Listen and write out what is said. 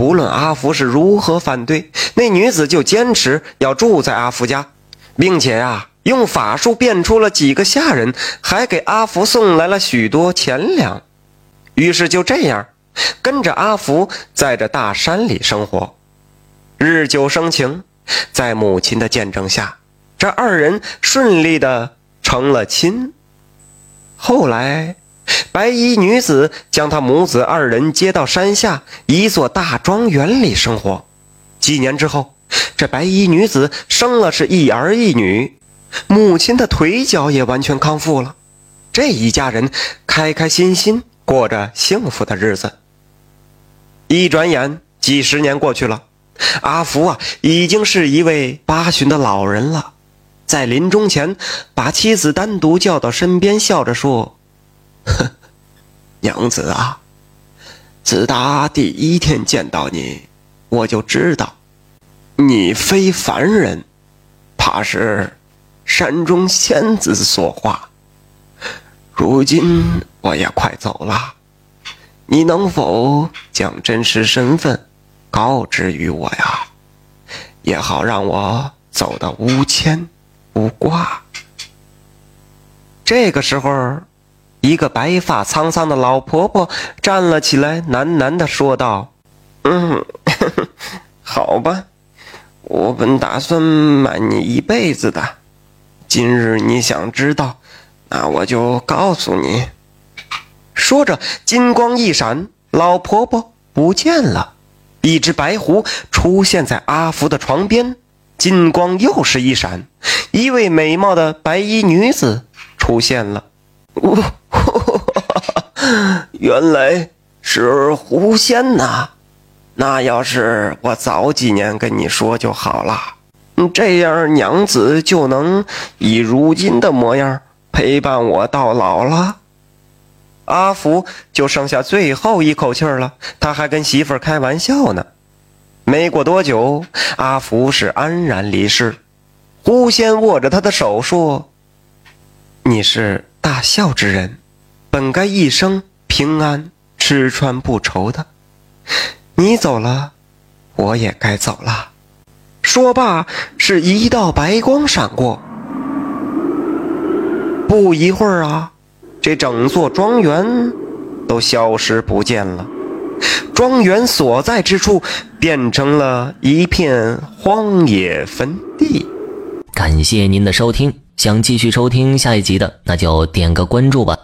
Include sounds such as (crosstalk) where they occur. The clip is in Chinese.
不论阿福是如何反对，那女子就坚持要住在阿福家，并且啊，用法术变出了几个下人，还给阿福送来了许多钱粮。于是就这样，跟着阿福在这大山里生活，日久生情，在母亲的见证下，这二人顺利的成了亲。后来。白衣女子将她母子二人接到山下一座大庄园里生活。几年之后，这白衣女子生了是一儿一女，母亲的腿脚也完全康复了。这一家人开开心心过着幸福的日子。一转眼，几十年过去了，阿福啊，已经是一位八旬的老人了。在临终前，把妻子单独叫到身边，笑着说。哼，(laughs) 娘子啊，自打第一天见到你，我就知道你非凡人，怕是山中仙子所化。如今我也快走了，你能否将真实身份告知于我呀？也好让我走得无牵无挂。这个时候。一个白发苍苍的老婆婆站了起来，喃喃地说道：“嗯，(laughs) 好吧，我本打算瞒你一辈子的。今日你想知道，那我就告诉你。”说着，金光一闪，老婆婆不见了。一只白狐出现在阿福的床边，金光又是一闪，一位美貌的白衣女子出现了。我。(laughs) (clears throat) 原来是狐仙呐！那要是我早几年跟你说就好了，这样娘子就能以如今的模样陪伴我到老了。阿福就剩下最后一口气了，他还跟媳妇儿开玩笑呢。没过多久，阿福是安然离世。狐仙握着他的手说：“你是大孝之人。”本该一生平安吃穿不愁的，你走了，我也该走了。说罢，是一道白光闪过。不一会儿啊，这整座庄园都消失不见了，庄园所在之处变成了一片荒野坟地。感谢您的收听，想继续收听下一集的，那就点个关注吧。